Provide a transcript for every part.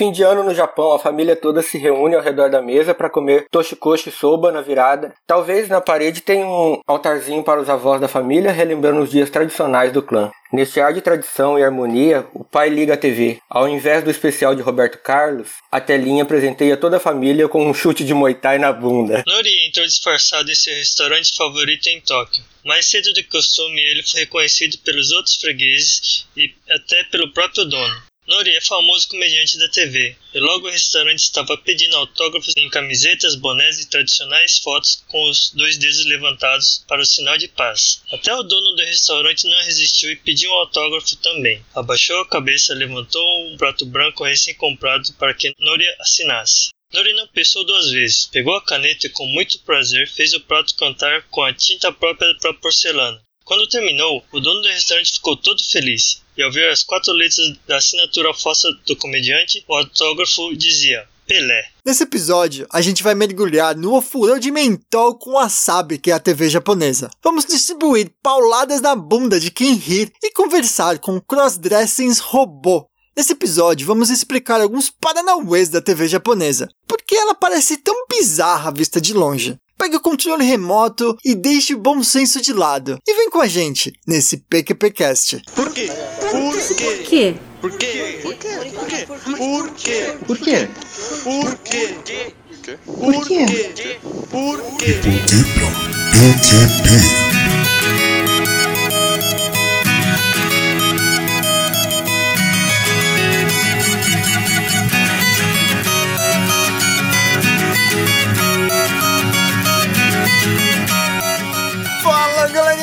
fim de ano no Japão, a família toda se reúne ao redor da mesa para comer toshikoshi soba na virada. Talvez na parede tenha um altarzinho para os avós da família, relembrando os dias tradicionais do clã. Neste ar de tradição e harmonia, o pai liga a TV. Ao invés do especial de Roberto Carlos, a telinha presenteia toda a família com um chute de Muay Thai na bunda. Nori entrou disfarçado em seu restaurante favorito em Tóquio. Mais cedo do que costume, ele foi reconhecido pelos outros fregueses e até pelo próprio dono. Nori é famoso comediante da TV, e logo o restaurante estava pedindo autógrafos em camisetas, bonés e tradicionais fotos com os dois dedos levantados para o sinal de paz. Até o dono do restaurante não resistiu e pediu um autógrafo também. Abaixou a cabeça, levantou um prato branco recém-comprado para que Nori assinasse. Nori não pensou duas vezes, pegou a caneta e com muito prazer fez o prato cantar com a tinta própria para porcelana. Quando terminou, o dono do restaurante ficou todo feliz, e ao ver as quatro letras da assinatura falsa do comediante, o autógrafo dizia Pelé. Nesse episódio, a gente vai mergulhar no ofurô de mentol com wasabi, que é a TV japonesa. Vamos distribuir pauladas na bunda de quem rir e conversar com crossdressings robô. Nesse episódio, vamos explicar alguns paranauês da TV japonesa. Por que ela parece tão bizarra vista de longe? Pegue o controle remoto e deixe o bom senso de lado. E vem com a gente nesse PQPcast. Por quê? Por quê? Por quê? Por quê? Por quê? Por quê? Por quê? Por quê? Por quê? Por quê? Fala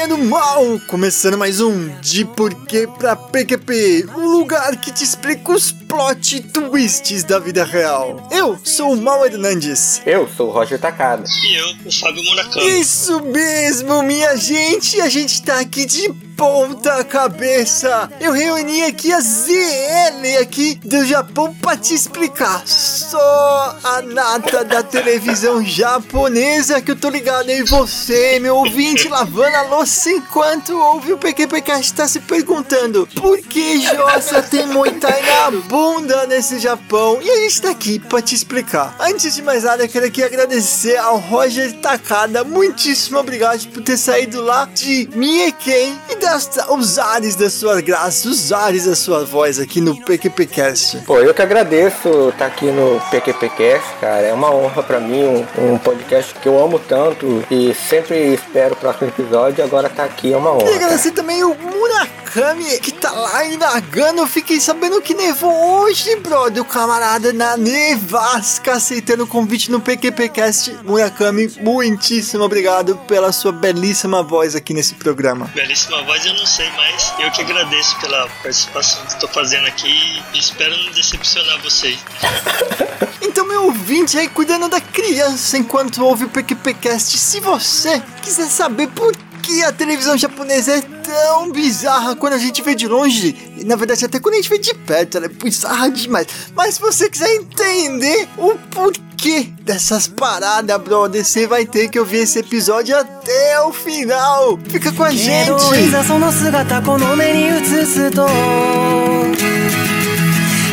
galerinha do mal! Começando mais um De Porquê pra PQP, um lugar que te explica os plot twists da vida real. Eu sou o Mal Hernandes. Eu sou o Roger Takada. E eu, o Fábio Murakami. Isso mesmo, minha gente! A gente tá aqui de ponta cabeça. Eu reuni aqui a ZL aqui do Japão pra te explicar. Só a nata da televisão japonesa que eu tô ligado aí você, meu ouvinte, lavando a louça enquanto ouve o PQPcast tá se perguntando por que Jossa tem Muay Thai na bunda nesse Japão? E a gente tá aqui pra te explicar. Antes de mais nada, eu quero aqui agradecer ao Roger Takada. Muitíssimo obrigado por ter saído lá de Mieken e dar os ares da sua graça, os ares da sua voz aqui no PQPcast. Pô, eu que agradeço estar aqui no PQPcast, cara. É uma honra pra mim, um, um podcast que eu amo tanto e sempre espero o próximo episódio. Agora tá aqui é uma honra. E agradecer também o Murakami, que tá lá em Nagano. Eu fiquei sabendo que nevou hoje, brother. O camarada na nevasca aceitando o convite no PQPcast. Murakami, muitíssimo obrigado pela sua belíssima voz aqui nesse programa. Belíssima voz eu não sei, mas eu que agradeço pela participação que estou fazendo aqui e espero não decepcionar vocês. Então, meu ouvinte aí cuidando da criança enquanto ouve o PQPcast, se você quiser saber por que a televisão japonesa é tão bizarra quando a gente vê de longe, e na verdade até quando a gente vê de perto, ela é bizarra demais. Mas se você quiser entender o porquê dessas paradas, brother, você vai ter que ouvir esse episódio até o final. Fica com a けどい gente. ざその姿この目に映すと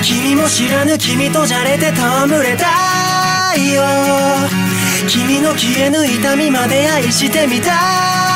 君も知らぬ君とじゃれて戯れたいよ君の消えぬ痛みまで愛してみたいよ銀河なんこ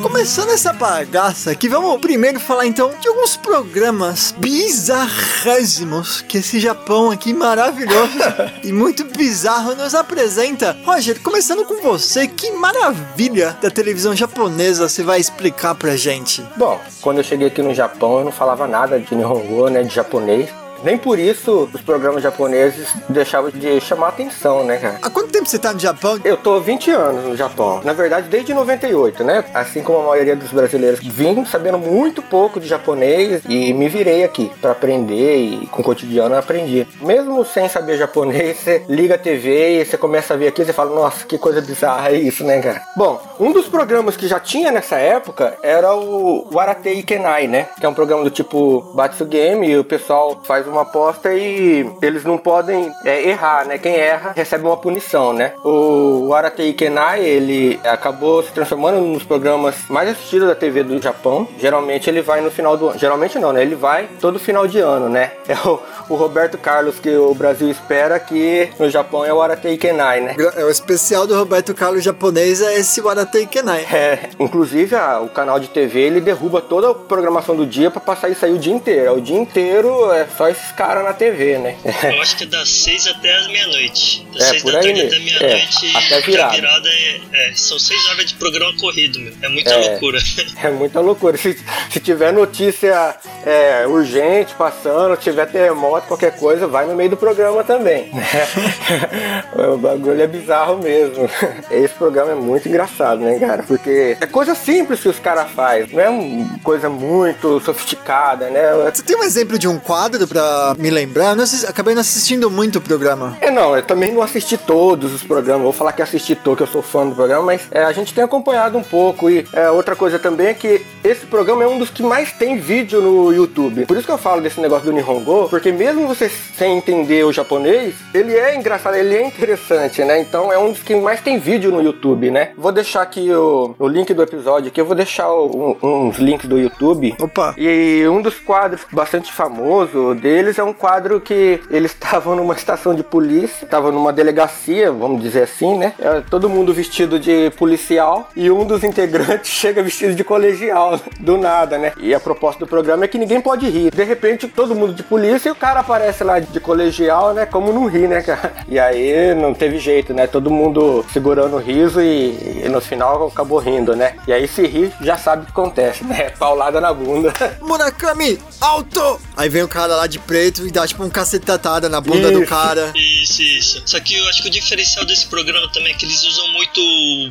Começando essa bagaça aqui, vamos primeiro falar então de alguns programas bizarrésimos que esse Japão aqui maravilhoso e muito bizarro nos apresenta. Roger, começando com você, que maravilha da televisão japonesa você vai explicar pra gente? Bom, quando eu cheguei aqui no Japão, eu não falava nada de Nihongo, né, de japonês. Nem por isso os programas japoneses deixavam de chamar atenção, né, cara? Há quanto tempo você tá no Japão? Eu tô 20 anos no Japão. Na verdade, desde 98, né? Assim como a maioria dos brasileiros, vim sabendo muito pouco de japonês e me virei aqui pra aprender e com o cotidiano eu aprendi. Mesmo sem saber japonês, você liga a TV e você começa a ver aqui e você fala, nossa, que coisa bizarra é isso, né, cara? Bom, um dos programas que já tinha nessa época era o Warate Ikenai, né? Que é um programa do tipo Batsu Game e o pessoal faz uma aposta e eles não podem é, errar, né? Quem erra recebe uma punição, né? O Aratei Kenai, ele acabou se transformando dos programas mais assistidos da TV do Japão. Geralmente ele vai no final do ano. Geralmente não, né? Ele vai todo final de ano, né? É o, o Roberto Carlos que o Brasil espera que no Japão é o Aratei Kenai, né? É o especial do Roberto Carlos japonês é esse Waratei Kenai. É, inclusive a- o canal de TV ele derruba toda a programação do dia pra passar isso aí o dia inteiro. É O dia inteiro é só esses caras na TV, né? Eu acho que é das 6 até as meia-noite. Das É, 6 por da aí tarde mesmo. até meia-noite. É, até a virada. virada é, é, São 6 horas de programa corrido, meu. É muita É. loucura. É muita loucura. Se, se tiver notícia é, urgente passando, tiver terremoto, qualquer coisa, vai no meio do programa também. o bagulho é bizarro mesmo. Esse programa é muito engraçado, né, cara? Porque é coisa simples que os caras fazem, não é uma coisa muito sofisticada, né? Você tem um exemplo de um quadro pra me lembrar? Eu não assis- acabei não assistindo muito o programa. É, não, eu também não assisti todos os programas, vou falar que assisti todos, que eu sou fã do programa, mas é, a gente tem acompanhado um pouco. E é, outra coisa também é que esse programa é um dos que mais tem vídeo no YouTube. Por isso que eu falo desse negócio do Nihongo, porque mesmo você sem entender o japonês, ele é engraçado, ele é interessante, né? Então é um dos que mais tem vídeo no YouTube, né? Vou deixar aqui o, o link do episódio aqui, eu vou deixar o- um- uns links do YouTube. Opa. E um dos quadros bastante famoso deles é um quadro que eles estavam numa estação de polícia, estavam numa delegacia, vamos dizer assim, né? É, todo mundo vestido de policial e um dos integrantes chega vestido de colegial, do nada, né? E a proposta do programa é que ninguém pode rir. De repente, todo mundo de polícia e o cara aparece lá de colegial, né? Como não ri, né, cara? E aí não teve jeito, né? Todo mundo segurando o riso e, e no final acabou rindo, né? E aí se ri, já sabe o que acontece, né? Paulada na bunda. Murakami, alto! Aí vem o cara lá de preto e dá tipo um cacetada na bunda do Isso. cara. Isso, isso. Só que eu acho que o diferencial desse programa também é que eles usam muito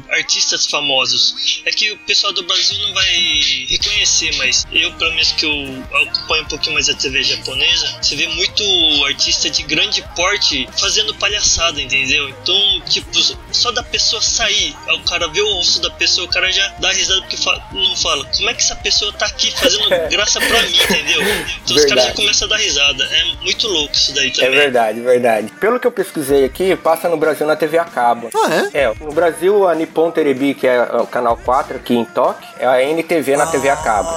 artistas famosos. É que o pessoal do Brasil não vai reconhecer, mas eu, pelo menos que eu acompanho um pouquinho mais a TV japonesa, você vê muito artista de grande porte fazendo palhaçada, entendeu? Então, tipo, só da pessoa sair, o cara vê o rosto da pessoa, o cara já dá risada porque fa- não fala, como é que essa pessoa tá aqui fazendo graça pra mim, entendeu? Então os caras já Verdade. começam a dar risada. É muito louco isso daí É também. verdade, verdade. Pelo que eu pesquisei aqui, passa no Brasil na TV a cabo. Ah, é? É, no Brasil a Nippon Terebi, que é o canal 4 aqui em Tóquio, é a NTV na TV a cabo.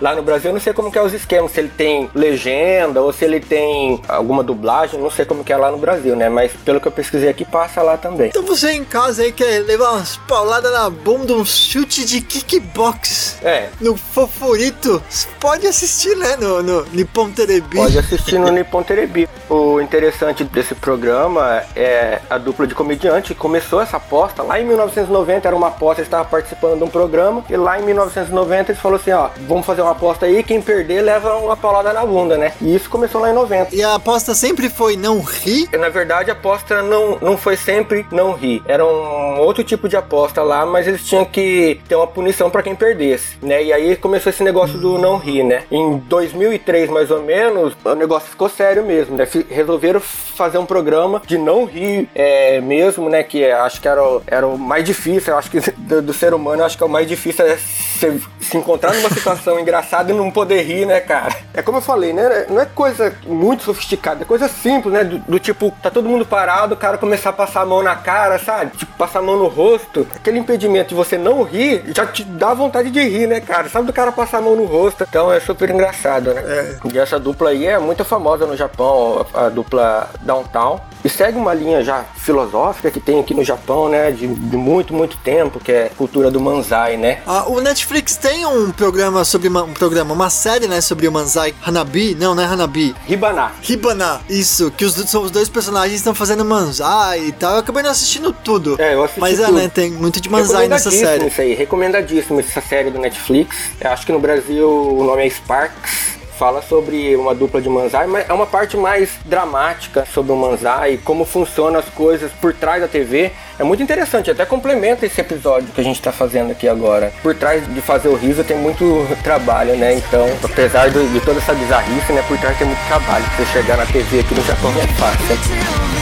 Lá no Brasil eu não sei como que é os esquemas, se ele tem legenda ou se ele tem alguma dublagem, não sei como que é lá no Brasil, né? Mas pelo que eu pesquisei aqui, passa lá também. Então você em casa aí quer levar umas pauladas na bunda, um chute de kickbox É, no favorito, pode assistir, né, no, no Nippon Terebi. Pode assistir no Nippon Terebi. O interessante desse programa é a dupla de comediante que começou essa aposta lá em 1990, era uma aposta, eles estavam participando de um programa, e lá em 1990 eles falaram assim, ó, vamos fazer uma aposta aí, quem perder leva uma paulada na bunda, né? E isso começou lá em 90. E a aposta sempre foi não rir. Na verdade, a aposta não, não foi sempre não rir. Era um outro tipo de aposta lá, mas eles tinham que ter uma punição pra quem perdesse, né? E aí começou esse negócio do não rir, né? Em 2003, mais ou menos, o negócio ficou sério mesmo, né? Resolveram fazer um programa de não rir é, mesmo, né? Que é- acho que era o, era o mais difícil, eu acho que do, do ser humano, eu acho que é o mais difícil é se, se encontrar numa situação engraçada e não poder rir, né, cara? É como eu falei, né? Não é coisa muito sofisticada, é coisa simples, né? Do, do tipo, tá todo mundo parado, o cara começar a passar a mão na cara, sabe? Tipo, passar a mão no rosto. Aquele impedimento de você não rir já te dá vontade de rir, né, cara? Sabe do cara passar a mão no rosto? Então é super engraçado, né? E essa dupla aí é muito famosa no Japão, a, dupla Downtown. E segue uma linha já filosófica que tem aqui no Japão, né? De, de muito, muito tempo, que é cultura do manzai, né? Ah, o Netflix tem um programa sobre um programa, uma série, né, sobre o Manzai Hanabi. Não, não é Hanabi. Ribana. Hibana, isso, que os, são os dois personagens estão fazendo Manzai e tal. Eu acabei não assistindo tudo. É, eu assisti Mas é, tudo. né, tem muito de Manzai nessa série. Isso aí, recomendadíssimo essa série do Netflix. Eu acho que no Brasil o nome é Sparks. Fala sobre uma dupla de manzai, mas é uma parte mais dramática sobre o manzai, como funcionam as coisas por trás da TV. É muito interessante, até complementa esse episódio que a gente está fazendo aqui agora. Por trás de fazer o riso tem muito trabalho, né? Então, apesar de, toda essa bizarrice, né? Por trás tem muito trabalho. Você chegar na TV aqui no Japão é fácil.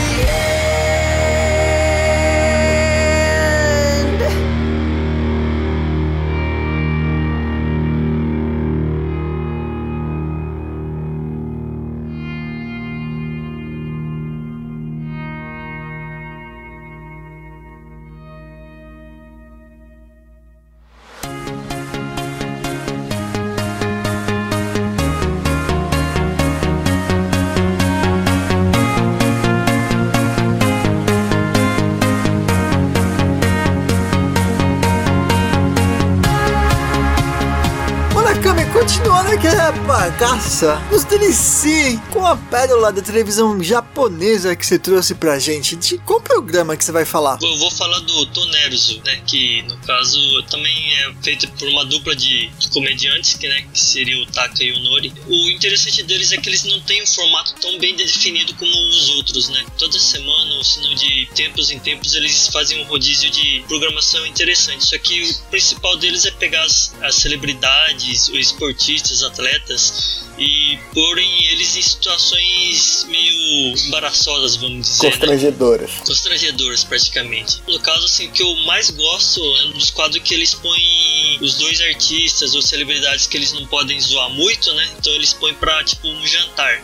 Da bagaça, nos delicie com a pérola da televisão japonesa que você trouxe pra gente. De qual programa que você vai falar? Eu vou falar do Tonerzo, né? Que no caso também é feito por uma dupla de, de comediantes, que, né, que seria o Taka e o Nori. O interessante deles é que eles não têm um formato tão bem definido como os outros, né? Toda semana, ou se não de tempos em tempos, eles fazem um rodízio de programação interessante. Só que o principal deles é pegar as, as celebridades, os esportistas, atletas e porem eles em situações meio embaraçosas, vamos dizer, né? Constrangedoras. constrangedoras praticamente. No caso, assim, o que eu mais gosto é um dos quadros que eles põem os dois artistas ou celebridades que eles não podem zoar muito, né? Então eles põem pra, tipo, um jantar.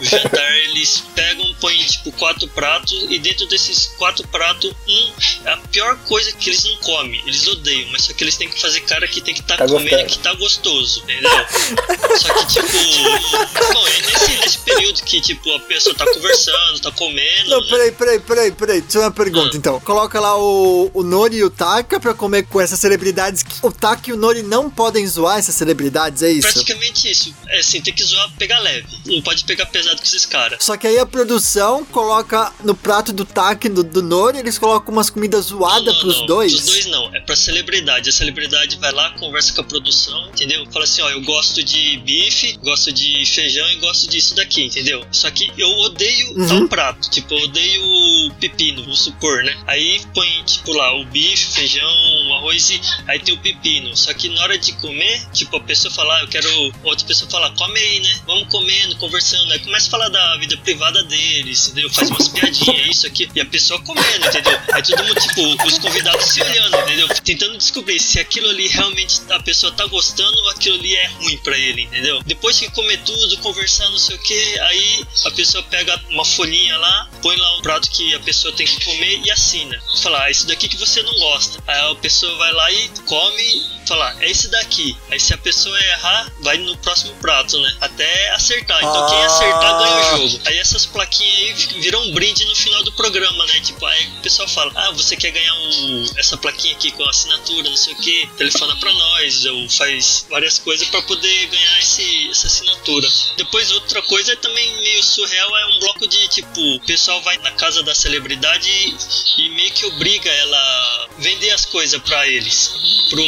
O jantar eles pegam, põem, tipo, quatro pratos e dentro desses quatro pratos, um é a pior coisa que eles não comem. Eles odeiam, mas só que eles têm que fazer cara que tem que estar Tá comendo gostando. que tá gostoso, entendeu? Só que, tipo, bom, é nesse, nesse período que, tipo, a pessoa tá conversando, tá comendo. Não, né? peraí, peraí, peraí, peraí. Deixa eu uma pergunta, Ah. então. Coloca lá o, o Nori e o Taka pra comer com essas celebridades. que O Taka e o Nori não podem zoar essas celebridades, é isso? Praticamente isso. É assim, tem que zoar, pegar leve. Não pode pegar pesado com esses caras. Só que aí a produção coloca no prato do Taka e do, do Nori, eles colocam umas comidas zoadas Não, não, pros não. dois. Os dois não. É pra celebridade. A celebridade vai lá, conversa com a produção, entendeu? Fala assim, ó, eu gosto de bife, gosto de feijão e gosto disso daqui, entendeu? Só que eu odeio Uhum. tal prato. Tipo, eu odeio pepino, vamos supor, né? Aí põe, tipo, lá, o bife, feijão, o arroz e aí tem o pepino. Só que na hora de comer, tipo, a pessoa fala, ah, eu quero. Outra pessoa fala, come aí, né? Vamos comendo, conversando. Aí começa a falar da vida privada deles, entendeu? Faz umas piadinhas, isso aqui. E a pessoa comendo, entendeu? Aí todo mundo, tipo, os convidados se olhando, entendeu? Tentando descobrir se aquilo ali realmente a pessoa tá gostando ou aquilo ali é ruim pra ele, entendeu? Depois que comer tudo, conversar, não sei o que, aí a pessoa pega uma folhinha lá, põe lá um prato que a pessoa tem que comer e assina. Fala, ah, isso daqui que você não gosta. Aí a pessoa vai lá e come falar, é esse daqui. Aí se a pessoa errar, vai no próximo prato, né? Até acertar. Então quem Ah. acertar ganha o jogo. Aí essas plaquinhas aí viram um brinde no final do programa, né? Tipo, aí o pessoal fala, ah, você quer ganhar um, essa plaquinha aqui com assinatura, não sei o que, telefona pra nós, ou faz várias coisas pra poder ganhar esse, essa assinatura. Depois outra coisa também meio surreal é um bloco de tipo, o pessoal vai na casa da celebridade e, e meio que obriga ela a vender as coisas pra eles. Pra um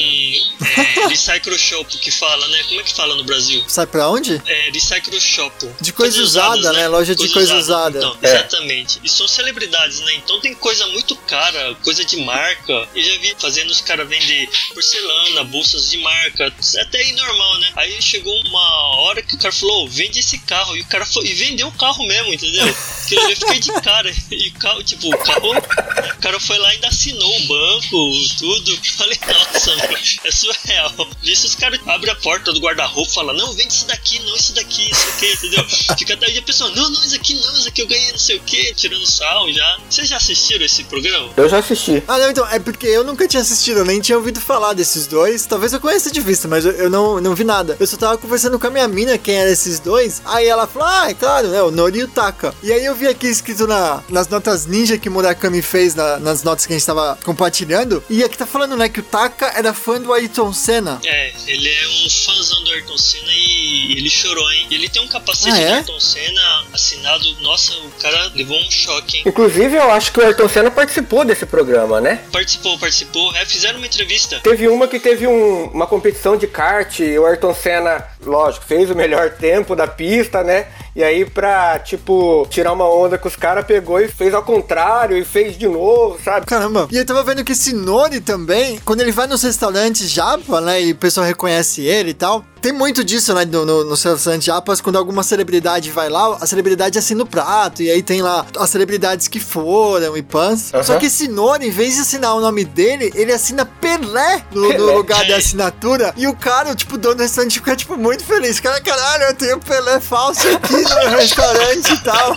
é, recycle shop que fala, né? Como é que fala no Brasil? Sabe pra onde? É, recycle shop. De coisa Coisas usada, usadas, né? Loja de coisa usada. Então, É. Exatamente. E são celebridades, né? Então tem coisa muito cara, coisa de marca. Eu já vi fazendo os caras vender porcelana, bolsas de marca, até aí normal, né? Aí chegou uma hora que o cara falou, "Ô, vende esse carro. E o cara foi e vendeu o carro mesmo, entendeu? Que eu fiquei de cara. E o carro, tipo, o carro. O cara foi lá e ainda assinou o banco, tudo. Falei, nossa, meu, é surreal. Nisso os caras abrem a porta do guarda-roupa e falam, não, vende isso daqui, não, isso daqui, isso aqui, entendeu? Fica até aí a pessoa, não, não, isso aqui não, isso aqui eu ganhei não sei o que, tirando sal já. Vocês já assistiram esse programa? Eu já assisti. Ah, não, então, é porque eu nunca tinha assistido, eu nem tinha ouvido falar desses dois. Talvez eu conheça de vista, mas eu, eu não, não vi nada. Eu só tava conversando com a minha mina quem eram esses dois. Aí ela falou, ah, é claro, né, o Nori e o Taka. E aí eu vi aqui escrito na, nas notas ninja que Murakami fez, na- nas notas que a gente tava compartilhando. E aqui tá falando, né, que o Taka era fã do Ayrton Senna. É, ele é um fãzão do Ayrton Senna e ele chorou, hein? Ele tem um capacete Ah, é? do Ayrton Senna assinado, nossa, o cara levou um choque, hein? Inclusive, eu acho que o Ayrton Senna participou desse programa, né? Participou, participou, é, fizeram uma entrevista. Teve uma que teve um- uma competição de kart, e o Ayrton Senna, lógico, fez o melhor tempo da pista, né? E aí, pra, tipo, tirar uma onda com os caras, pegou e fez ao contrário e fez de novo, sabe? Caramba. E eu tava vendo que esse Nori também, quando ele vai nos restaurantes japa, né, e o pessoal reconhece ele e tal, tem muito disso, né, no, no, nos restaurantes japas, quando alguma celebridade vai lá, a celebridade assina o prato, e aí tem lá as celebridades que foram e pãs. Aham. Só que esse Nori, em vez de assinar o nome dele, ele assina Pelé no, no Pelé. lugar da assinatura, e o cara, tipo, o dono do restaurante fica, tipo, muito feliz. Cara, caralho, eu tenho Pelé falso aqui no restaurante e tal.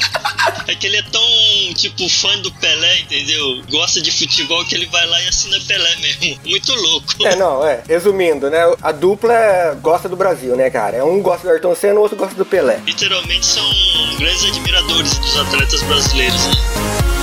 É que ele é tão, tipo, fã do Pelé, entendeu? Gosta de futebol que ele vai lá e assina Pelé mesmo. Muito louco. É, não, é. Resumindo, né? A dupla gosta do Brasil, né, cara? Um gosta do Ayrton Senna, o outro gosta do Pelé. Literalmente são grandes admiradores dos atletas brasileiros, né?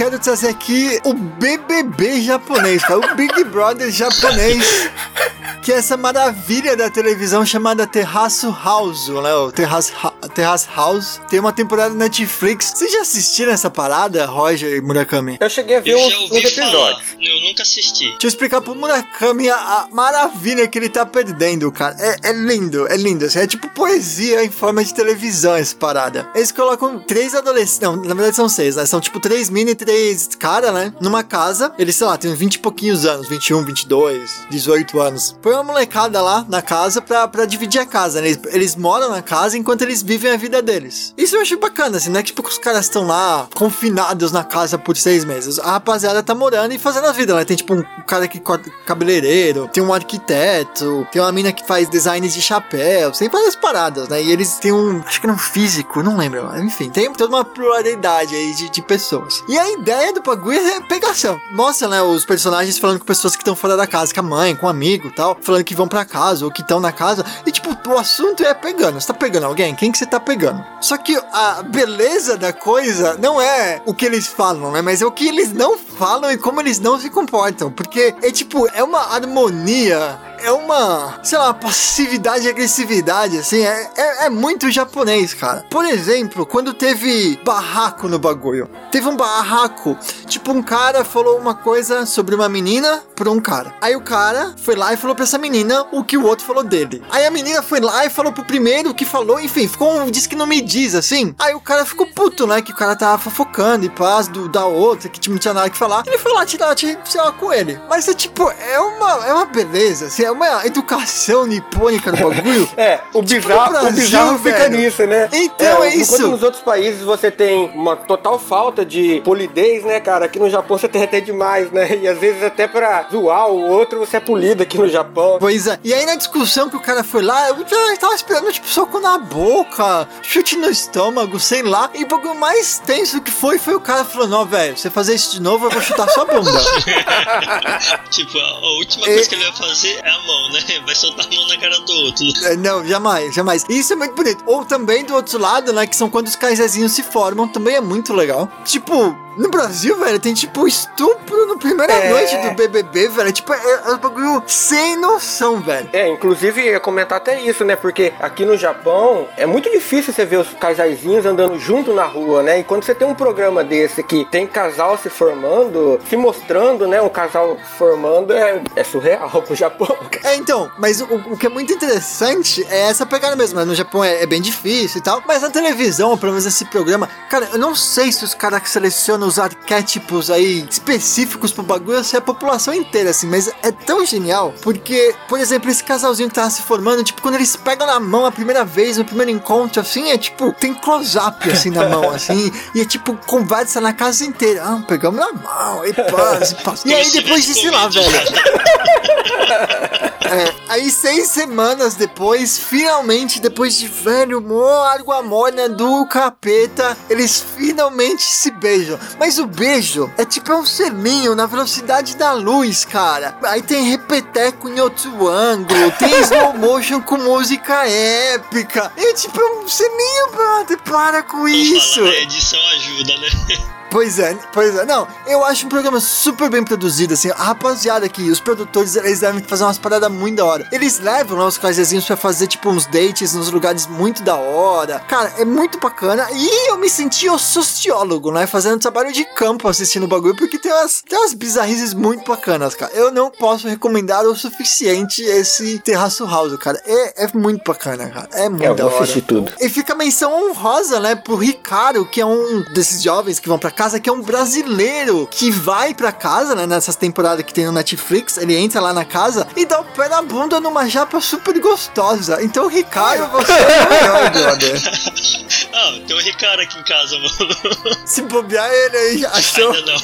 Quero trazer aqui o BBB japonês, cara, o Big Brother japonês, que é essa maravilha da televisão chamada Terraço House, né? O Terrace, Ha- Terrace House. Tem uma temporada na Netflix. Vocês já assistiram essa parada, Roger e Murakami? Eu cheguei a ver uns, falar, episódios. eu nunca assisti. Deixa eu explicar pro Murakami a, a maravilha que ele tá perdendo, cara. É, é lindo, é lindo. assim, É tipo poesia em forma de televisão essa parada. Eles colocam três adolescentes. Não, na verdade são seis, né? São tipo três mini e três cara, né? Numa casa. Eles, sei lá, tem 20 e pouquinhos anos, 21, 22, 18 anos. Põe uma molecada lá na casa pra, pra dividir a casa, né? Eles, eles moram na casa enquanto eles vivem a vida deles. Isso eu acho bacana, assim, não é que tipo que os caras estão lá confinados na casa por seis meses. A rapaziada tá morando e fazendo a vida, né? Tem tipo um cara que corta cabeleireiro, tem um arquiteto, tem uma mina que faz designs de chapéu, tem várias paradas, né? E eles têm um, acho que era um físico, não lembro, enfim, tem toda uma pluralidade aí de, de pessoas. E a ideia do bagulho é pegação. Mostra, né, os personagens falando com pessoas que estão fora da casa, com a mãe, com um amigo e tal, falando que vão pra casa ou que estão na casa. E tipo, o assunto é pegando. Você tá pegando alguém? Quem que você tá pegando? Só que a beleza da coisa não é o que eles falam, né? Mas é o que eles não falam e como eles não se comportam. Porque é tipo, é uma harmonia é uma, sei lá, passividade e agressividade, assim, é, é, é muito japonês, cara. Por exemplo, quando teve barraco no bagulho, teve um barraco, tipo, um cara falou uma coisa sobre uma menina pra um cara. Aí o cara foi lá e falou pra essa menina o que o outro falou dele. Aí a menina foi lá e falou pro primeiro o que falou, enfim, ficou um diz que não me diz, assim. Aí o cara ficou puto, né, que o cara tava fofocando e paz do, da outra, que não tinha nada que falar. Ele foi lá tirar, tirar com ele. Mas é tipo, é uma, é uma beleza, assim, é uma educação nipônica no bagulho. É, o Tipo, bizarro, no o Brasil, bizarro fica nisso, né? Então, é isso. Enquanto nos outros países você tem uma total falta de polidez, né, cara? Aqui no Japão você tem até demais, né? E às vezes até pra zoar o outro você é polido aqui no Japão. Pois é. E aí na discussão que o cara foi lá, eu tava esperando, tipo, soco na boca, chute no estômago, sei lá. E o bagulho mais tenso que foi, foi o cara falando, ó, velho, você fazer isso de novo, eu vou chutar sua bunda. tipo, a, última É. coisa que ele vai fazer é mão, né? Vai soltar a mão na cara do outro. É, Não, jamais, jamais. Isso é muito bonito. Ou também do outro lado, né? Que são quando os casaizinhos se formam, também é muito legal. Tipo, no Brasil, velho, tem tipo estupro no primeira É. noite do BBB, velho. Tipo, é, é um bagulho sem noção, velho. É, inclusive ia comentar até isso, né? Porque aqui no Japão é muito difícil você ver os casaizinhos andando junto na rua, né? E quando você tem um programa desse que tem casal se formando, se mostrando, né? Um casal formando, é, é surreal pro Japão. É, então, mas o, o que é muito interessante é essa pegada mesmo. né? No Japão é, é bem difícil e tal. Mas na televisão, pelo menos esse programa, cara, eu não sei se os caras selecionam os arquétipos aí específicos pro bagulho é a população inteira, assim. Mas é tão genial porque, por exemplo, esse casalzinho que tava se formando, tipo, quando eles pegam na mão a primeira vez, no primeiro encontro, assim, é tipo, tem close-up assim na mão, assim. E é tipo, conversa na casa inteira. Ah, pegamos na mão, e passa, e passa. E aí depois de, sei lá, velho. É, aí seis semanas depois, finalmente, depois de velho, mó água morna do capeta, eles finalmente se beijam. Mas o beijo é tipo é um selinho na velocidade da luz, cara. Aí tem repeteco em outro ângulo, tem slow motion com música épica. E tipo, é um selinho, brother, para com isso. A edição ajuda, né? Pois é, pois é. Não, eu acho um programa super bem produzido, assim. A rapaziada aqui, os produtores, eles devem fazer umas paradas muito da hora. Eles levam lá os casezinhos pra fazer, tipo, uns dates nos lugares muito da hora. Cara, é muito bacana. E eu me senti o sociólogo, né? Fazendo trabalho de campo assistindo o bagulho, porque tem umas, tem umas bizarrices muito bacanas, cara. Eu não posso recomendar o suficiente esse Terraço House, cara. É, é muito bacana, cara. É muito É, eu da vou hora. assistir tudo. E fica a menção honrosa, né, pro Ricardo, que é um desses jovens que vão pra casa, que é um brasileiro que vai pra casa, né, nessas temporadas que tem no Netflix. Ele entra lá na casa e dá o pé na bunda numa japa super gostosa. Então, Ricardo, você é o melhor, brother. Ah, tem o Ricardo aqui em casa, mano. Se bobear ele aí, achou. Ainda não.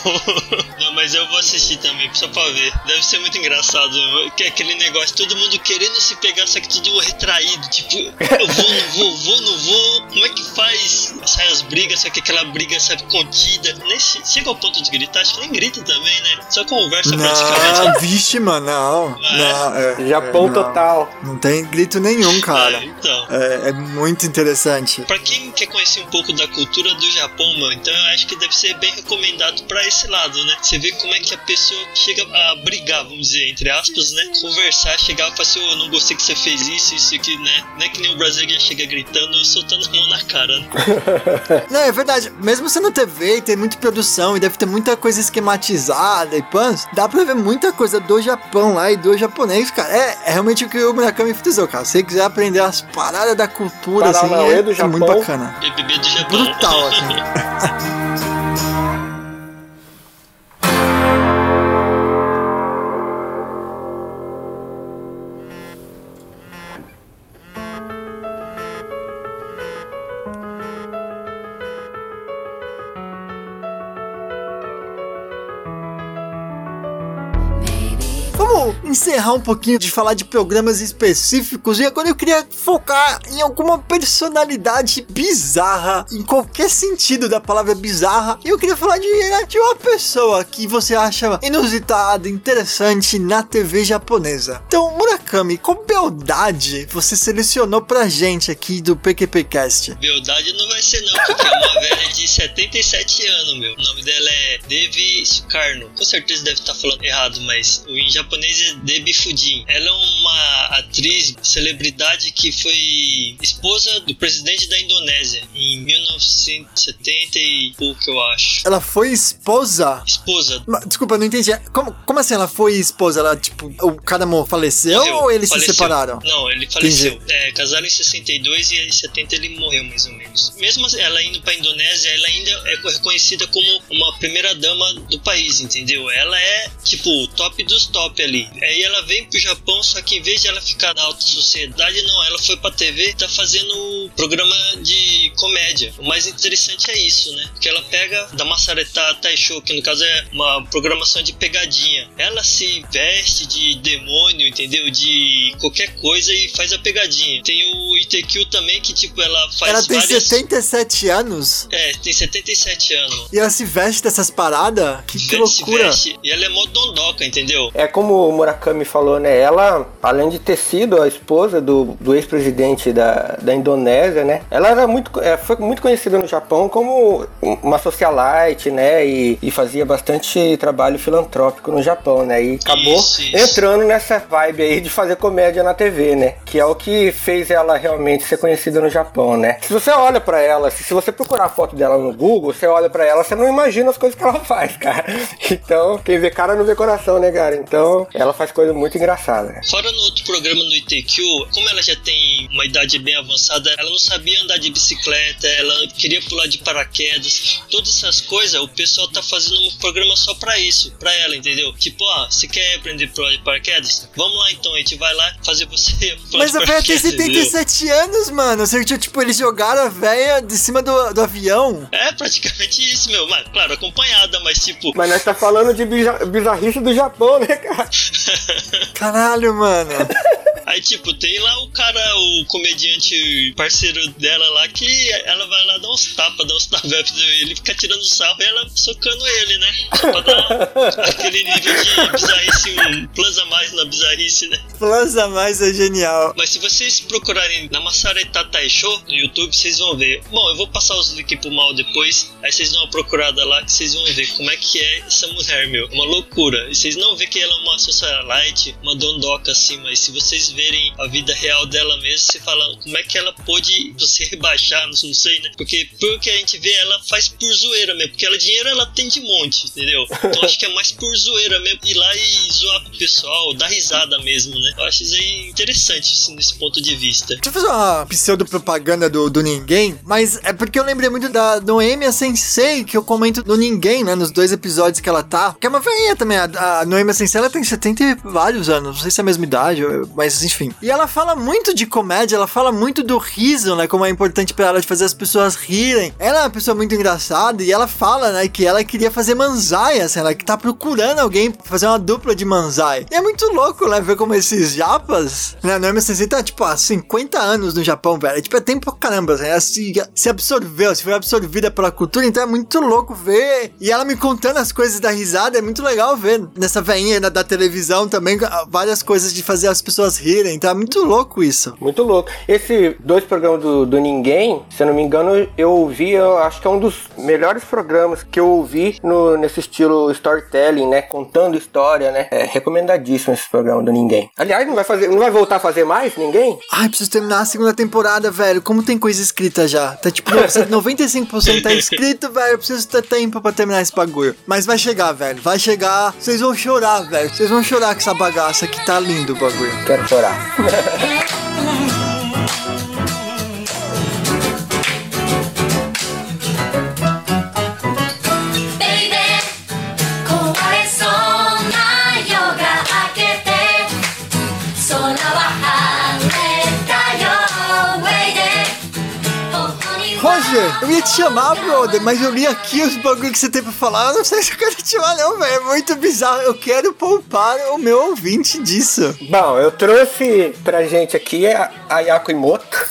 Não, mas eu vou assistir também, só pra ver. Deve ser muito engraçado. Que é aquele negócio, todo mundo querendo se pegar, só que tudo retraído. Tipo, eu vou, não vou, vou, não vou. Como é que faz? Sai as brigas, só que aquela briga, sabe, contida. Nem che- chega ao ponto de gritar, acho que nem grita também, né? Só conversa praticamente. Não, vixe, mano, não. Não, é, Japão é, não. total. Não tem grito nenhum, cara. É, então. É, é muito interessante. Pra quem quer conhecer um pouco da cultura do Japão, mano, então eu acho que deve ser bem recomendado pra esse lado, né? Você vê como é que a pessoa chega a brigar, vamos dizer, entre aspas, né? Conversar, chegar e falar assim, "Ô, eu não gostei que você fez isso, isso aqui, né? Não é que nem o brasileiro chega gritando, soltando a mão na cara, né? Não, é verdade. Mesmo sendo TV e tem muita produção e deve ter muita coisa esquematizada e pans, dá pra ver muita coisa do Japão lá e do japonês, cara. É, é realmente o que o Murakami frisou, cara. Se você quiser aprender as paradas da cultura, assim, é, do é muito Japão. bacana. BBB do Japão. Brutal, assim. Vamos encerrar um pouquinho de falar de programas específicos e agora eu queria focar em alguma personalidade bizarra, em qualquer sentido da palavra bizarra. E eu queria falar de, de uma pessoa que você acha inusitada, interessante na TV japonesa. Então, Murakami, qual beldade você selecionou pra gente aqui do PQPcast? Beldade não vai ser não, porque é uma velha de 77 anos, meu. O nome dela é Devi Sukarno. Com certeza deve estar falando errado, mas o em japonês é Devi Fujin. Ela é uma atriz, celebridade que foi esposa do presidente da Indonésia em 1970 e pouco, eu acho. Ela foi esposa? Esposa. Ma- Desculpa, eu não entendi. Como, como assim ela foi esposa? Ela, tipo, o cara faleceu Morreu, ou eles faleceu. se separaram? Não, ele faleceu. É, casaram em 62 e em 70 ele morreu, mais ou menos. Mesmo ela indo pra Indonésia, ela ainda é reconhecida como uma primeira dama do país, entendeu? Ela é, tipo, o top dos top ali. Aí ela vem pro Japão, só que em vez de ela ficar na alta sociedade, não, ela foi pra TV e tá fazendo programa de comédia. O mais interessante é isso, né? Porque ela pega da Masaretá Taisho, que no caso é uma programação de pegadinha. Ela se veste de demônio, entendeu? De qualquer coisa e faz a pegadinha. Tem o Itekyu também, que tipo, ela faz ela tem várias... 77 anos É, tem 77 anos. e ela se veste dessas paradas? Que, que loucura. veste. E ela é mó dondoca, entendeu? É como o Murakami falou, né? Ela, além de ter sido a esposa do, do ex-presidente da, da Indonésia, né? Ela era muito, é, foi muito conhecida no Japão como uma socialite, né? E, e fazia bastante trabalho filantrópico no Japão, né? E acabou Isso, isso. entrando nessa vibe aí de fazer comédia na TV, né? Que é o que fez ela realmente ser conhecida no Japão, né? Se você olha pra ela, se, você procurar a foto dela no Google, você olha pra ela, você não imagina as coisas que ela faz, cara. Então, quem vê cara não vê coração, né, cara? Então, ela faz coisa muito engraçada. né? Fora no outro programa no ITQ, como ela já tem uma idade bem avançada, ela não sabia andar de bicicleta, ela queria pular de paraquedas, todas essas coisas, o pessoal tá fazendo um programa só pra isso, pra ela, entendeu? Tipo, ó, você quer aprender a pular de paraquedas? Vamos lá então, a gente vai lá fazer você pular Mas de a velha tem paraquedas, entendeu? 77 anos, mano. Você, tipo, eles jogaram a velha de cima do, do avião. É praticamente isso, meu. Mas, claro, acompanhada, mas tipo, Mas nós tá falando de bizar- bizarrice do Japão, né, cara? Caralho, mano. Aí, tipo, tem lá o cara, o comediante parceiro dela lá, que ela vai lá dar uns tapas, dar uns taveps ele fica tirando sarro e ela socando ele, né? Pra dar aquele nível de bizarrice, um plus a mais na bizarrice, né? Plus a mais é genial. Mas se vocês procurarem na Massareta Taisho no YouTube, vocês vão ver. Bom, eu vou passar os links pro mal depois, aí vocês dão uma procurada lá que vocês vão ver como é que é essa mulher, meu. Uma loucura. E vocês não vê que ela é uma socialite, uma dondoca assim, mas se vocês verem a vida real dela mesmo, você fala como é que ela pôde se rebaixar, não sei, né? Porque pelo que a gente vê, ela faz por zoeira mesmo, porque ela dinheiro ela tem de monte, entendeu? Então acho que é mais por zoeira mesmo, ir lá e zoar com o pessoal, dar risada mesmo, né? Eu acho isso aí interessante, assim, nesse ponto de vista. Deixa eu fazer uma pseudo-propaganda do, do Ninguém, mas é porque eu lembrei muito da Noemia Sensei, que eu comento no Ninguém, né, nos dois episódios que ela tá, que é uma velhinha também, a, a Noemia Sensei, ela tem 70 e vários anos, não sei se é a mesma idade, mas enfim. E ela fala muito de comédia, ela fala muito do riso, né, como é importante pra ela de fazer as pessoas rirem. Ela é uma pessoa muito engraçada e ela fala, né, que ela queria fazer manzai, assim, ela que tá procurando alguém pra fazer uma dupla de manzai. E é muito louco, né, ver como esses japas, né, a Noemi Sensei tá, tipo, há 50 anos no Japão, velho. Tipo, é tempo pra caramba, né, ela se, se absorveu, se foi absorvida pela cultura, então é muito louco ver. E ela me contando as coisas da risada, é muito legal ver nessa veinha da, da televisão também, várias coisas de fazer as pessoas rirem. Tá muito louco isso. Muito louco. Esse dois programas do, do Ninguém, se eu não me engano, eu ouvi, eu acho que é um dos melhores programas que eu ouvi no, nesse estilo storytelling, né? Contando história, né? É recomendadíssimo esse programa do Ninguém. Aliás, não vai fazer, não vai voltar a fazer mais Ninguém? Ai, preciso terminar a segunda temporada, velho. Como tem coisa escrita já? Tá tipo, 95% tá escrito, velho. Eu preciso ter tempo pra terminar esse bagulho. Mas vai chegar, velho. Vai chegar. Vocês vão chorar, velho. Vocês vão chorar com essa bagaça que tá lindo o bagulho. Quero chorar. 哈哈。eu ia te chamar, brother, mas eu li aqui os bagulho que você tem pra falar. Eu não sei se eu quero te chamar, não, velho. É muito bizarro. Eu quero poupar o meu ouvinte disso. Bom, eu trouxe pra gente aqui a, a Yako Imoto.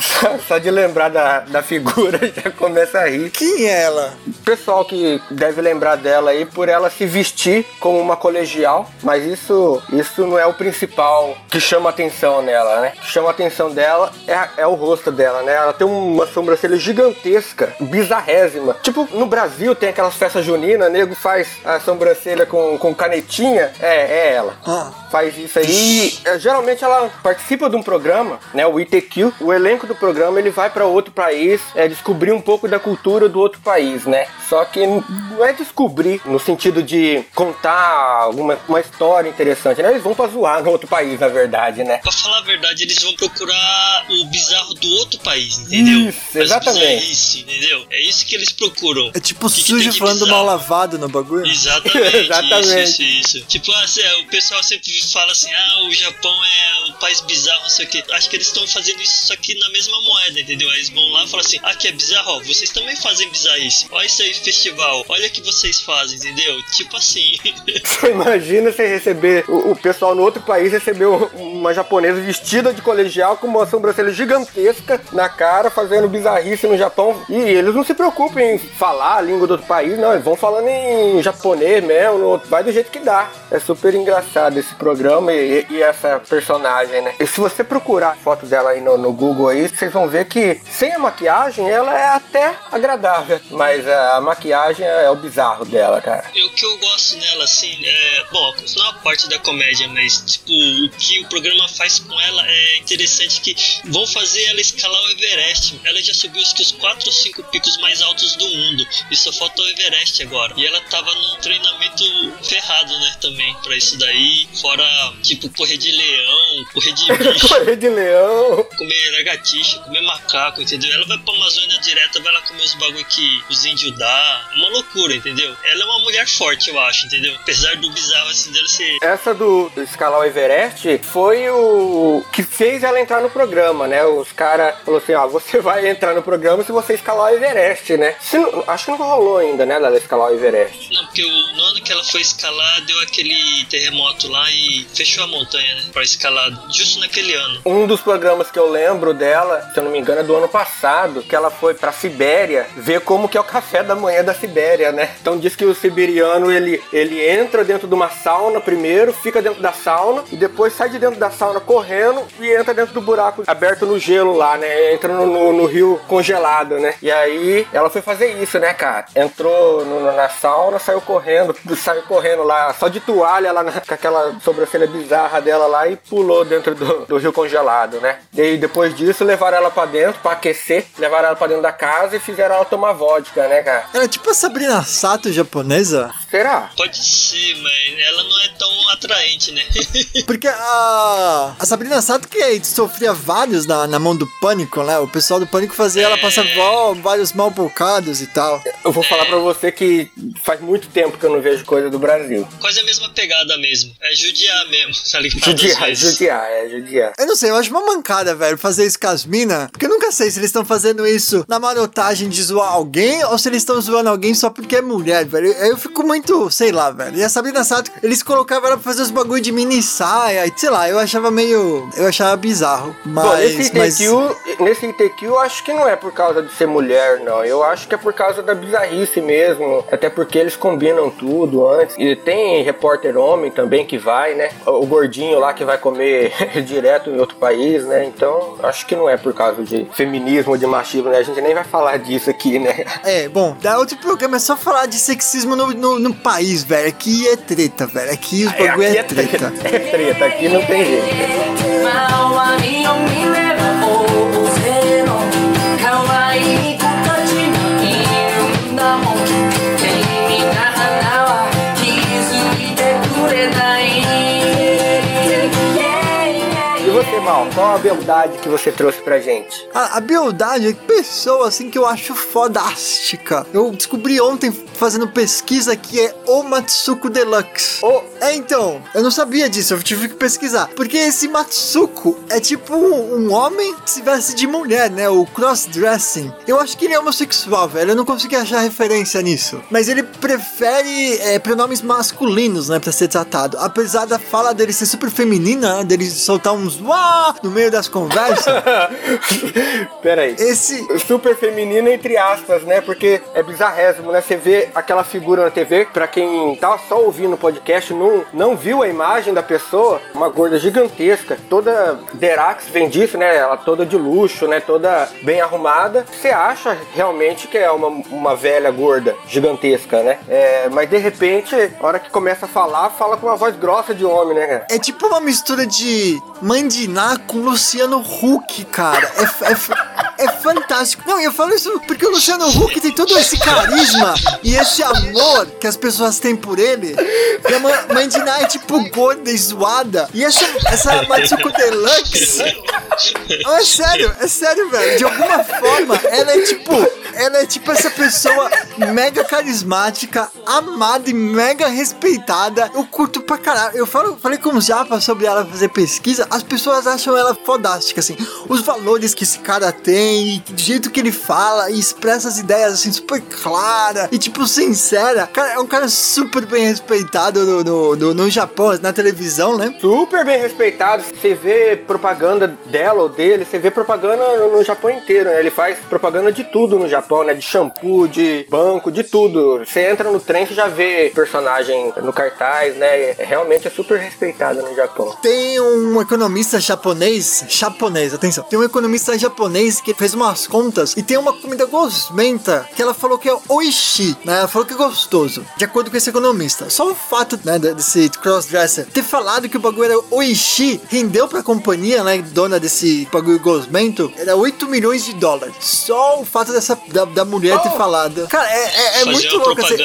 Só, só de lembrar da, da figura já começa a rir. Quem é ela? Pessoal que deve lembrar dela aí por ela se vestir como uma colegial, mas isso, isso não é o principal que chama atenção nela, né? O que chama a atenção dela é, é o rosto dela, né? Ela tem uma sobrancelha gigantesca, bizarrésima. Tipo, no Brasil tem aquelas festas juninas, nego faz a sobrancelha com, com canetinha. É, é ela. Ah. Faz isso aí. É, geralmente ela participa de um programa, né? O ITQ. O elenco do programa ele vai para outro país, é descobrir um pouco da cultura do outro país, né? Só que não é descobrir no sentido de contar alguma uma história interessante, né? Eles vão pra zoar no outro país, na verdade, né? Pra falar a verdade, eles vão procurar o bizarro do outro país, entendeu? Isso, exatamente. bizarrices, entendeu? É isso que eles procuram. É tipo O que que sujo de falando mal lavado no bagulho. Exatamente, Exatamente. Isso, isso, isso. Tipo, assim, é, o pessoal sempre fala assim: ah, o Japão é um país bizarro, não sei o quê. Acho que eles estão fazendo isso só que na mesma moeda, entendeu? Eles vão lá e falam assim: que é bizarro, vocês também fazem bizarrice. Olha isso aí, festival, olha o que vocês fazem, entendeu? Tipo assim. Você imagina você receber o, o pessoal no outro país receber um- uma japonesa vestida de colegial com uma sobrancelha gigantesca na cara, fazendo bizarrice no Japão. E eles não se preocupam em falar a língua do outro país, não. Eles vão falando em japonês mesmo, no- vai do jeito que dá. É super engraçado esse programa e, e essa personagem, né? E se você procurar foto dela aí no, no Google aí, vocês vão ver que sem a maquiagem ela é até agradável. Mas a maquiagem é o bizarro dela, cara. E o que eu gosto nela, assim, é. Bom, isso não é uma parte da comédia, mas, tipo, o que o programa faz com ela é interessante que vão fazer ela escalar o Everest. Ela já subiu acho que os 4 ou 5 picos mais altos do mundo. E só falta o Everest agora. E ela tava num treinamento ferrado, né, também, pra isso daí. Fora, tipo, correr de leão, correr de bicho. Correr de leão. comer lagartixa, comer macaco, entendeu? Ela vai pra Amazônia direto, vai lá comer os bagulho que os índios dá. Uma loucura, entendeu? Ela é uma mulher forte, eu acho, entendeu? Apesar do bizarro assim dela ser. Essa do, do escalar o Everest foi o que fez ela entrar no programa, né? Os caras falaram assim: ó, você vai entrar no programa se você escalar o Everest, né? Se não- acho que não rolou ainda, né? Dela escalar o Everest. Não, porque o, no ano que ela foi escalar, deu aquele terremoto lá e fechou a montanha, né? Pra escalar, justo naquele ano. Um dos programas que eu lembro dela, se eu não me engano, é do ano passado, que ela foi pra Sibéria ver como que é o café da manhã da Sibéria, né? Então diz que o siberiano ele, ele entra dentro de uma sauna primeiro, fica dentro da sauna e depois sai de dentro da sauna correndo e entra dentro do buraco aberto no gelo lá, né? Entra no, no- no rio congelado, né? E aí ela foi fazer isso, né, cara? Entrou no- na sauna, saiu correndo, saiu correndo lá, só de toalha lá na- com aquela sobrancelha bizarra dela lá e pulou dentro do, do rio congelado, né? E aí, depois disso levaram ela pra dentro pra aquecer, levaram ela pra dentro da casa e fizeram ela tomar vodka, né, cara? Ela é tipo a Sabrina Sato japonesa. Será? Pode ser, mas ela não é tão atraente, né? Porque a, a Sabrina Sato que sofria vários na, na mão do pânico, né? O pessoal do pânico fazia ela passar vo- vários mal bocados e tal. Eu vou falar pra você que faz muito tempo que eu não vejo coisa do Brasil. Quase a mesma pegada mesmo. É judiar mesmo, tá ligado? Judiar, judiar, é judiar. Eu não sei, eu acho uma mancada, velho, fazer isso com as minas. Porque eu nunca sei se eles estão fazendo isso na marotagem de zoar alguém ou se eles estão zoando alguém só porque é mulher, velho. Eu fico muito, sei lá, velho. E a Sabrina Sato, eles colocavam ela pra fazer os bagulho de mini saia e sei lá, eu achava meio. Eu achava bizarro. Mas. Bom, nesse mas... ITQ, nesse ITQ eu acho que não é por causa de ser mulher, não. Eu acho que é por causa da bizarrice bizarrice mesmo, até porque eles combinam tudo antes. E tem repórter homem também que vai, né? O gordinho lá que vai comer direto em outro país, né? Então, acho que não é por causa de feminismo ou de machismo, né? A gente nem vai falar disso aqui, né? É, bom, da outro programa é só falar de sexismo no, no, no país, velho. Aqui é treta, velho. Aqui os bagulho é, treta. É treta, aqui não tem jeito. Mal, qual a beldade que você trouxe pra gente? A, a beldade é pessoa assim que eu acho fodástica. Eu descobri ontem fazendo pesquisa que é o Matsuko Deluxe. Ô, É, então, eu não sabia disso, eu tive que pesquisar. Porque esse Matsuko é tipo um, um homem que se veste de mulher, né? O crossdressing. Eu acho que ele é homossexual, velho. Eu não consegui achar referência nisso. Mas ele prefere é, pronomes masculinos, né? Pra ser tratado. Apesar da fala dele ser super feminina, né, dele soltar uns no meio das conversas. Pera aí. esse. Super feminino entre aspas, né? Porque é bizarrésimo, né? Você vê aquela figura na TV, pra quem tá só ouvindo o podcast, não, não viu a imagem da pessoa, uma gorda gigantesca, toda Derax vem disso, né? Ela toda de luxo, né? Toda bem arrumada. Você acha realmente que é uma, uma velha gorda gigantesca, né? É, mas de repente, a hora que começa a falar, fala com uma voz grossa de homem, né? É tipo uma mistura de Mandiná com Luciano Huck, cara. É, é, é fantástico. Não, eu falo isso porque o Luciano Huck tem todo esse carisma e esse amor que as pessoas têm por ele. E a Ma- Mandiná é tipo gorda e zoada. E essa, essa Matsuko Deluxe. Não, é sério, é sério, velho. De alguma forma, ela é tipo. Ela é tipo essa pessoa mega carismática, amada e mega respeitada. Eu curto pra caralho. Eu falo, falei com o Japa sobre ela fazer pesquisa. As pessoas acham ela fodástica, assim. Os valores que esse cara tem, e do jeito que ele fala e expressa as ideias, assim, super clara e, tipo, sincera. Cara, é um cara super bem respeitado no, no, no, no Japão, na televisão, né? super bem respeitado. Você vê propaganda dela ou dele, você vê propaganda no, no Japão inteiro, né? Ele faz propaganda de tudo no Japão, né? De shampoo, de banco, de tudo. Você entra no trem, você já vê personagem no cartaz, né? Realmente é super respeitado no Japão. Tem um economista japonês, japonês, atenção. Tem um economista japonês que fez umas contas e tem uma comida gosmenta que ela falou que é oishi, né? Ela falou que é gostoso, de acordo com esse economista. Só o fato, né, de- desse crossdresser ter falado que o bagulho era oishi rendeu pra companhia, né, dona desse bagulho gosmento, era 8 milhões de dólares. Só o fato dessa da, da mulher ter falado. Cara, é, é, é muito uma louco. assim.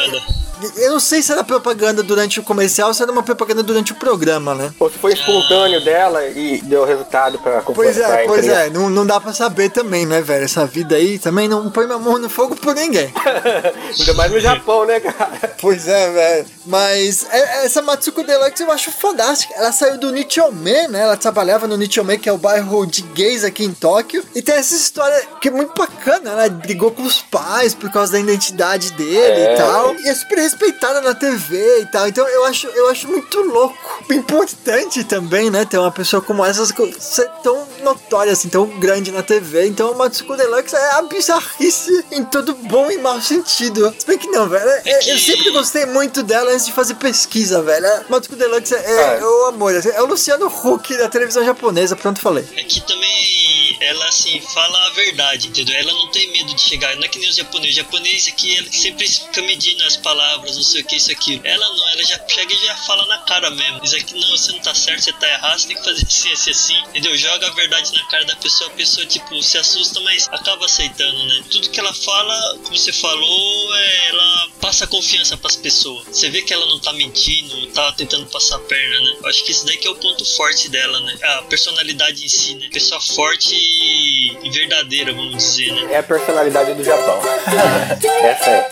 Eu não sei se era propaganda durante o comercial ou se era uma propaganda durante o programa, né? Ou se foi espontâneo dela e deu resultado pra Pois é, pois é, não, não dá pra saber também, né, velho? Essa vida aí também não põe minha mão no fogo por ninguém. Ainda mais no Japão, né, cara? pois é, velho. Mas é- essa Matsuko Deluxe eu acho fantástica. Ela saiu do Nichome, né? Ela trabalhava no Nichome, que é o bairro de gays aqui em Tóquio. E tem essa história que é muito bacana. Ela brigou com os pais por causa da identidade dele É. e tal. E é super respeitada na TV e tal. Então eu acho, eu acho muito louco. Importante também, né? Ter uma pessoa como essa ser tão notória, assim, tão grande na TV. Então a Matsuko Deluxe é a bizarrice em todo bom e mau sentido. Se bem que não, velho. É- que- Eu sempre gostei muito dela antes de fazer pesquisa, velho. A Matsuko Deluxe é, é, É. o amor. É o Luciano Huck da televisão japonesa, pronto, falei. É que também ela assim fala a verdade, entendeu? Ela não tem medo de chegar, não é que nem os japoneses. O japonês aqui ele sempre fica medindo as palavras, não sei o que, isso aquilo. Ela não, ela já chega e já fala na cara mesmo. Diz aqui não, você não tá certo, você tá errado, você tem que fazer assim, assim, assim, entendeu? Joga a verdade na cara da pessoa, a pessoa tipo se assusta, mas acaba aceitando, né? Tudo que ela fala, como você falou, é, ela passa confiança pras pessoas. Você vê que ela não tá mentindo, tá tentando passar a perna, né? Eu acho que isso daí que é o ponto forte dela, né? A personalidade em si, né? Pessoa forte e, verdadeira, vamos dizer, né? É a personalidade do Japão. Essa é.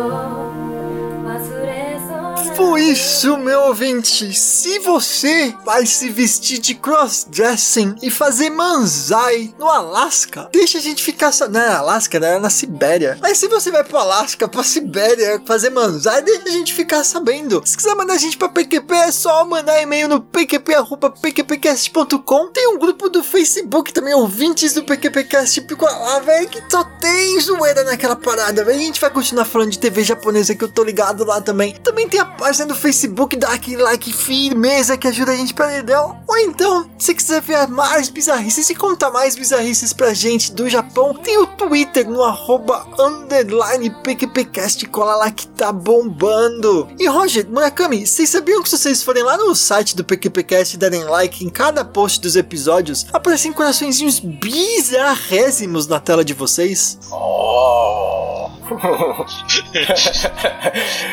Oh. Por isso, meu ouvinte, se você vai se vestir de crossdressing e fazer manzai no Alasca, deixa a gente ficar. sa- Não é Alasca, né? É na Sibéria. Mas se você vai pro Alasca, pra Sibéria fazer manzai, deixa a gente ficar sabendo. Se quiser mandar a gente pra PQP, é só mandar e-mail no pqp.pqpcast.com. Tem um grupo do Facebook também, ouvintes do PQPcast, fica lá, velho, que só tem zoeira naquela parada, velho. A gente vai continuar falando de TV japonesa que eu tô ligado lá também. Também tem a página do Facebook, dá aquele like firmeza que ajuda a gente pra Dedel. Ou então, se quiser ver mais bizarrices e contar mais bizarrices pra gente do Japão, tem o Twitter no arroba underline PQPcast, cola lá que tá bombando. E Roger, Murakami, vocês sabiam que se vocês forem lá no site do PQPcast e derem like em cada post dos episódios, aparecem coraçõezinhos bizarrésimos na tela de vocês?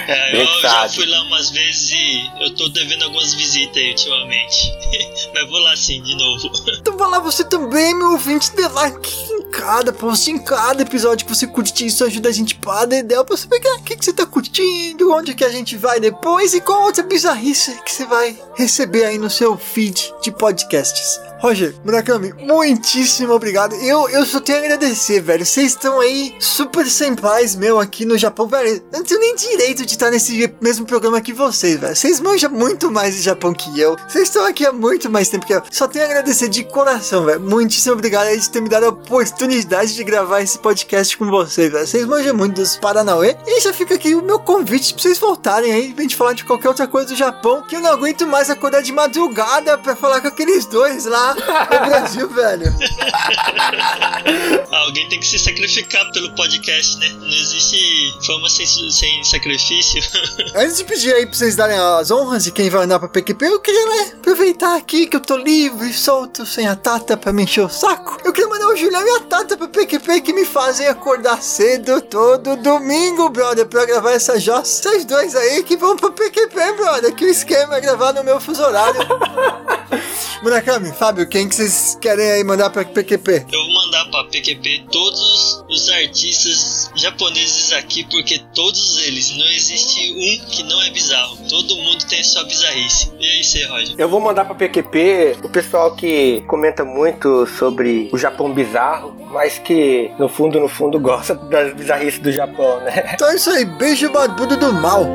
É, eu já fui lá umas vezes e eu tô devendo algumas visitas aí ultimamente. Mas vou lá sim, de novo. Então vai lá você também, meu ouvinte, dê like em cada post, em cada episódio que você curtir. Isso ajuda a gente pra Dedel pra saber o que, que você tá curtindo, onde que a gente vai depois e qual outra bizarrice que você vai receber aí no seu feed de podcasts. Roger, Murakami, muitíssimo obrigado. Eu, eu só tenho a agradecer, velho. Vocês estão aí super sem paz, meu, aqui no Japão, velho. Eu não tenho nem direito de estar nesse mesmo programa que vocês, velho. Vocês manjam muito mais de Japão que eu. Vocês estão aqui há muito mais tempo que eu. Só tenho a agradecer de coração, velho. Muitíssimo obrigado aí de ter me dado a oportunidade de gravar esse podcast com vocês, velho. Vocês manjam muito dos Paranauê. E já fica aqui o meu convite pra vocês voltarem aí pra gente falar de qualquer outra coisa do Japão. Que eu não aguento mais acordar de madrugada pra falar com aqueles dois lá no Brasil, velho. Alguém tem que se sacrificar pelo podcast, né? Não existe fama sem, sem sacrifício. Antes de pedir aí pra vocês darem as honras de quem vai andar pra PQP, eu queria, né, aproveitar aqui que eu tô livre, solto, sem a Tata pra me encher o saco. Eu queria mandar o Julião e a Tata pra PQP que me fazem acordar cedo todo domingo, brother, pra gravar essa jossa. Vocês dois aí que vão pra PQP, brother, que o esquema é gravar no meu fuso horário. Murakami, Fábio, quem que vocês querem aí mandar pra PQP? Eu vou mandar pra PQP todos os artistas japoneses aqui, porque todos eles, não existe um que não é bizarro. Todo mundo tem sua bizarrice. E é isso aí, Roger. Eu vou mandar pra PQP o pessoal que comenta muito sobre o Japão bizarro, mas que no fundo, no fundo, gosta das bizarrices do Japão, né? Então é isso aí, beijo barbudo do mal.